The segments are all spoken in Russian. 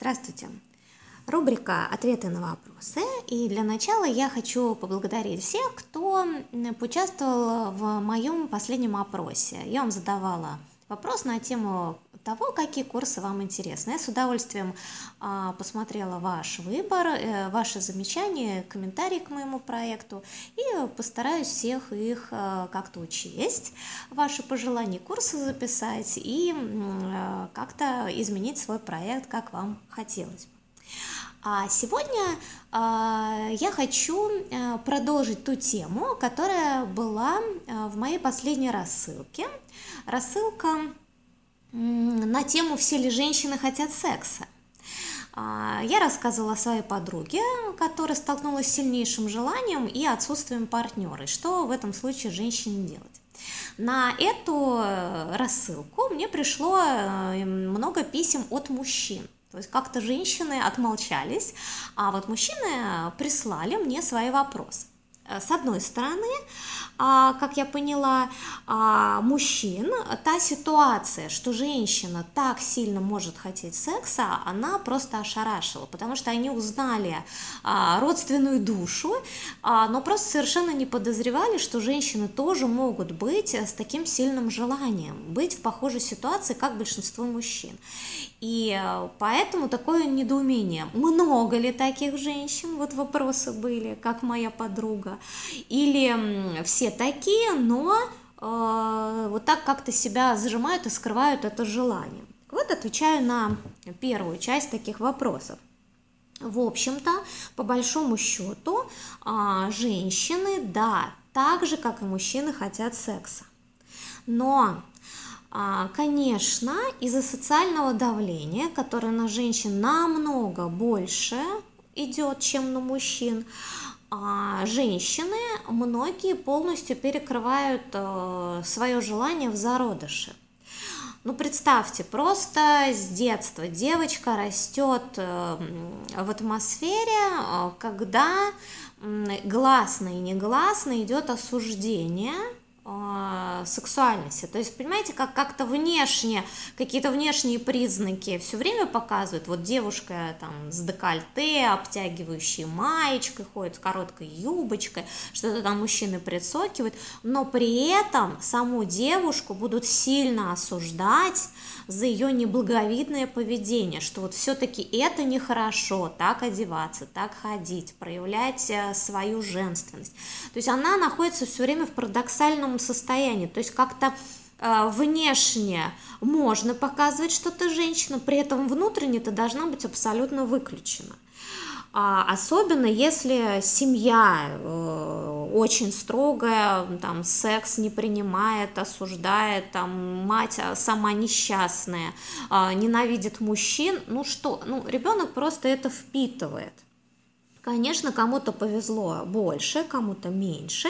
Здравствуйте. Рубрика «Ответы на вопросы». И для начала я хочу поблагодарить всех, кто поучаствовал в моем последнем опросе. Я вам задавала вопрос на тему того, какие курсы вам интересны. Я с удовольствием а, посмотрела ваш выбор, э, ваши замечания, комментарии к моему проекту и постараюсь всех их а, как-то учесть, ваши пожелания, курсы записать и а, как-то изменить свой проект, как вам хотелось. А сегодня э, я хочу э, продолжить ту тему, которая была э, в моей последней рассылке. Рассылка на тему «Все ли женщины хотят секса?». Я рассказывала своей подруге, которая столкнулась с сильнейшим желанием и отсутствием партнера, и что в этом случае женщине делать. На эту рассылку мне пришло много писем от мужчин – то есть как-то женщины отмолчались, а вот мужчины прислали мне свои вопросы. Э, с одной стороны, а, как я поняла, а, мужчин, та ситуация, что женщина так сильно может хотеть секса, она просто ошарашила, потому что они узнали а, родственную душу, но просто совершенно не подозревали, что женщины тоже могут быть с таким сильным желанием, быть в похожей ситуации, как большинство мужчин. И поэтому такое недоумение. Много ли таких женщин? Вот вопросы были, как моя подруга. Или все такие, но э, вот так как-то себя зажимают и скрывают это желание. Вот отвечаю на первую часть таких вопросов. В общем-то, по большому счету, э, женщины, да, так же, как и мужчины, хотят секса. Но а, Конечно, из-за социального давления, которое на женщин намного больше идет, чем на мужчин, а женщины, многие полностью перекрывают э, свое желание в зародыше. Ну, представьте, просто с детства девочка растет э, в атмосфере, э, когда гласно и негласно идет осуждение э, сексуальности. То есть, понимаете, как как-то внешне, какие-то внешние признаки все время показывают. Вот девушка там с декольте, обтягивающей маечкой, ходит с короткой юбочкой, что-то там мужчины прицокивают, но при этом саму девушку будут сильно осуждать за ее неблаговидное поведение, что вот все-таки это нехорошо, так одеваться, так ходить, проявлять э, свою женственность. То есть она находится все время в парадоксальном состоянии, то есть как-то э, внешне можно показывать что-то женщину, при этом внутренне это должна быть абсолютно выключена. А особенно если семья э, очень строгая, там секс не принимает, осуждает, там мать а, сама несчастная, э, ненавидит мужчин, ну что, ну ребенок просто это впитывает. Конечно, кому-то повезло больше, кому-то меньше.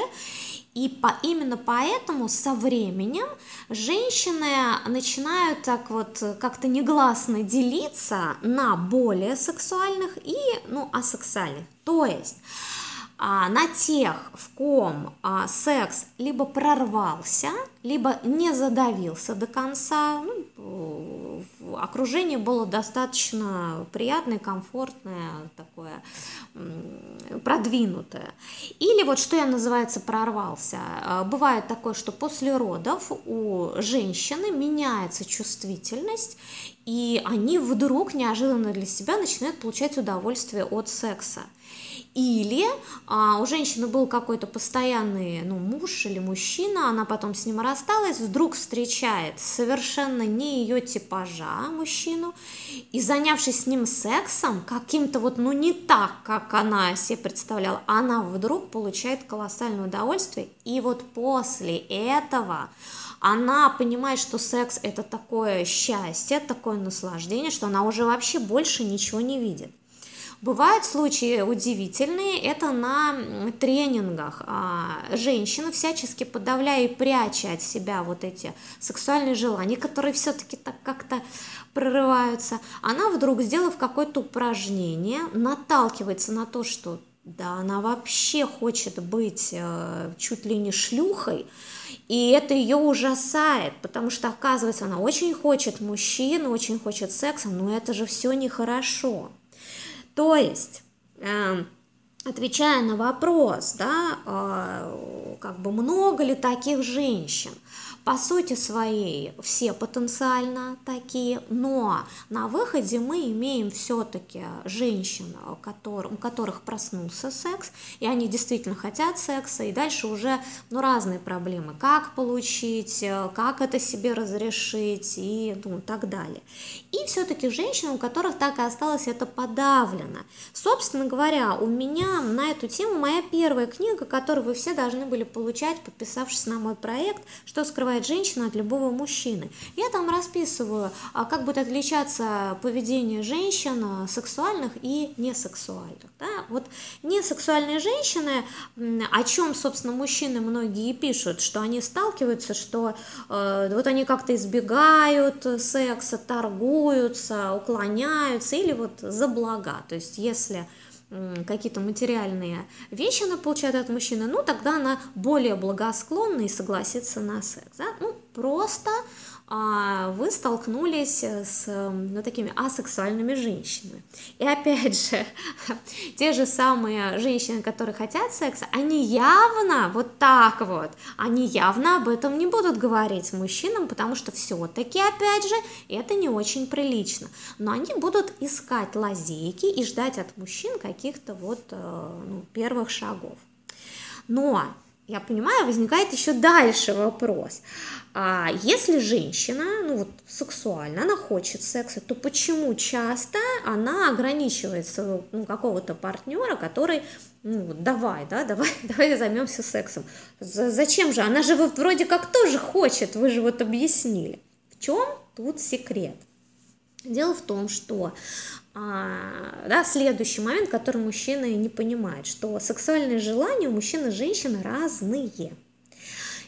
И по, именно поэтому со временем женщины начинают так вот как-то негласно делиться на более сексуальных и ну, асексуальных. То есть а, на тех, в ком а, секс либо прорвался, либо не задавился до конца, ну, окружение было достаточно приятное, комфортное, такое продвинутое. Или вот что я называется прорвался. А, бывает такое, что после родов у женщины меняется чувствительность, и они вдруг неожиданно для себя начинают получать удовольствие от секса. Или а, у женщины был какой-то постоянный ну, муж или мужчина, она потом с ним рассталась, вдруг встречает совершенно не ее типажа мужчину, и занявшись с ним сексом, каким-то вот, ну не так, как она себе представляла, она вдруг получает колоссальное удовольствие, и вот после этого она понимает, что секс это такое счастье, такое наслаждение, что она уже вообще больше ничего не видит. Бывают случаи удивительные, это на тренингах. А, женщина, всячески подавляя и пряча от себя вот эти сексуальные желания, которые все-таки так как-то прорываются, она вдруг, сделав какое-то упражнение, наталкивается на то, что да она вообще хочет быть э, чуть ли не шлюхой, и это ее ужасает, потому что, оказывается, она очень хочет мужчину, очень хочет секса, но это же все нехорошо. То есть, э, отвечая на вопрос, да, э, как бы много ли таких женщин, по сути своей все потенциально такие, но на выходе мы имеем все-таки женщин, у которых проснулся секс, и они действительно хотят секса, и дальше уже ну, разные проблемы, как получить, как это себе разрешить и ну, так далее. И все-таки женщин, у которых так и осталось это подавлено. Собственно говоря, у меня на эту тему моя первая книга, которую вы все должны были получать, подписавшись на мой проект «Что скрывает скрывает женщина от любого мужчины. Я там расписываю, а как будет отличаться поведение женщин а, сексуальных и несексуальных. Да? Вот несексуальные женщины, о чем, собственно, мужчины многие пишут, что они сталкиваются, что э, вот они как-то избегают секса, торгуются, уклоняются или вот за блага. То есть если какие-то материальные вещи она получает от мужчины, ну тогда она более благосклонна и согласится на секс. Да? Ну, просто вы столкнулись с ну, такими асексуальными женщинами. И опять же, те же самые женщины, которые хотят секса, они явно вот так вот, они явно об этом не будут говорить мужчинам, потому что все-таки, опять же, это не очень прилично. Но они будут искать лазейки и ждать от мужчин каких-то вот э, ну, первых шагов. Но я понимаю, возникает еще дальше вопрос. А если женщина, ну вот сексуально, она хочет секса, то почему часто она ограничивается ну, какого-то партнера, который, ну давай, да, давай, давай займемся сексом. Зачем же? Она же вроде как тоже хочет, вы же вот объяснили. В чем тут секрет? Дело в том, что а, да, следующий момент, который мужчины не понимают, что сексуальные желания у мужчин и женщин разные.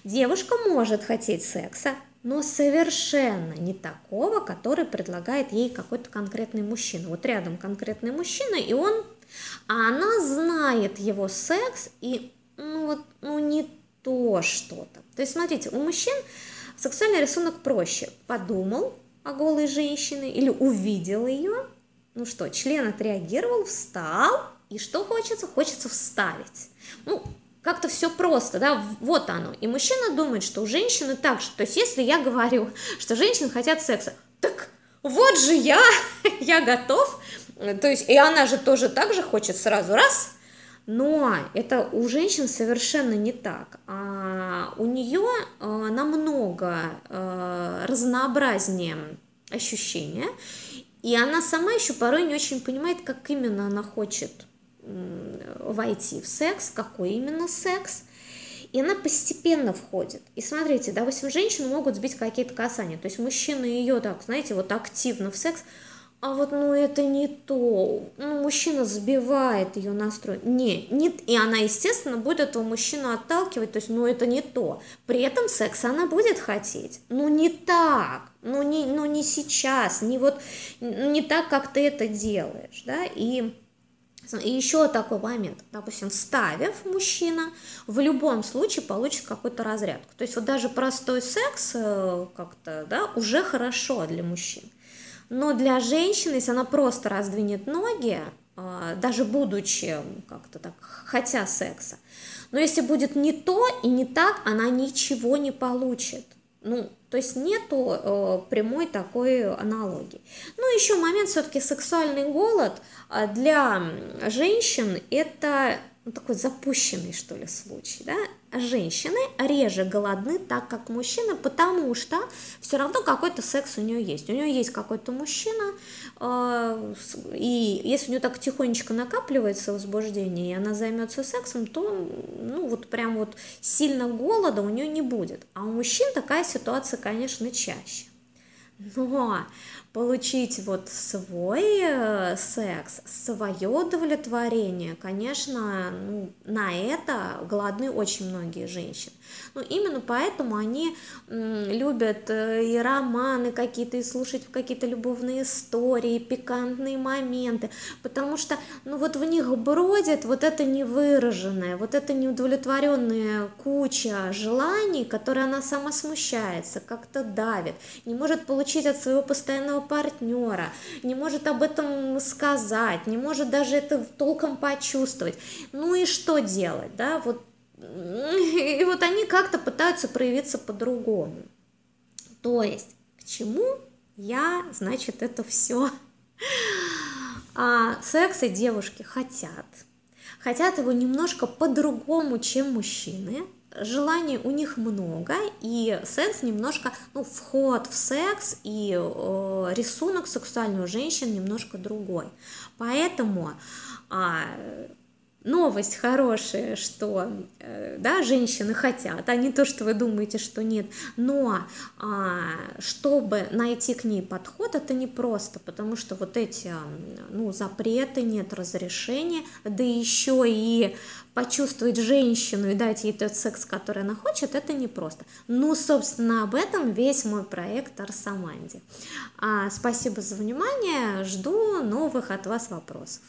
Девушка может хотеть секса, но совершенно не такого, который предлагает ей какой-то конкретный мужчина. Вот рядом конкретный мужчина, и он, а она знает его секс, и ну вот, ну не то что-то. То есть, смотрите, у мужчин сексуальный рисунок проще. Подумал о голой женщине или увидел ее, ну что, член отреагировал, встал, и что хочется? Хочется вставить. Ну, как-то все просто, да, вот оно. И мужчина думает, что у женщины так же. То есть, если я говорю, что женщины хотят секса, так вот же я, я готов. То есть, и она же тоже так же хочет сразу раз. Но это у женщин совершенно не так. А у нее э, намного э, разнообразнее ощущения. И она сама еще порой не очень понимает, как именно она хочет войти в секс, какой именно секс. И она постепенно входит. И смотрите, допустим, женщину могут сбить какие-то касания. То есть мужчина ее так, знаете, вот активно в секс, а вот, ну, это не то. Ну, мужчина сбивает ее настрой. Не, не, и она, естественно, будет этого мужчину отталкивать, то есть, ну, это не то. При этом секс она будет хотеть. Ну, не так, ну, не, ну, не сейчас, не вот, не так, как ты это делаешь, да, и... И еще такой момент, допустим, вставив мужчина, в любом случае получит какую-то разрядку. То есть вот даже простой секс э, как-то, да, уже хорошо для мужчин. Но для женщины, если она просто раздвинет ноги, а, даже будучи как-то так, хотя секса, но если будет не то и не так, она ничего не получит. Ну, то есть нету э, прямой такой аналогии. Ну, еще момент все-таки сексуальный голод а, для женщин это ну, такой запущенный, что ли, случай, да, женщины реже голодны, так как мужчины, потому что все равно какой-то секс у нее есть. У нее есть какой-то мужчина, э, и если у нее так тихонечко накапливается возбуждение, и она займется сексом, то, ну, вот прям вот сильно голода у нее не будет. А у мужчин такая ситуация, конечно, чаще. Но получить вот свой э, секс, свое удовлетворение, конечно, ну, на это голодны очень многие женщины. Ну, именно поэтому они любят э, и романы какие-то, и слушать какие-то любовные истории, пикантные моменты, потому что, ну, вот в них бродит вот это невыраженное, вот это неудовлетворенная куча желаний, которые она сама смущается, как-то давит, не может получить от своего постоянного партнера, не может об этом сказать, не может даже это толком почувствовать. Ну и что делать, да, вот и вот они как-то пытаются проявиться по-другому. То есть, к чему я, значит, это все? А секса девушки хотят. Хотят его немножко по-другому, чем мужчины. Желаний у них много, и секс немножко, ну, вход в секс и э, рисунок сексуальный у женщин немножко другой. Поэтому а, новость хорошая, что э, да, женщины хотят, а не то, что вы думаете, что нет. Но а, чтобы найти к ней подход, это непросто, потому что вот эти ну, запреты, нет разрешения, да еще и почувствовать женщину и дать ей тот секс, который она хочет, это непросто. Ну, собственно, об этом весь мой проект Арсаманди. А, спасибо за внимание, жду новых от вас вопросов.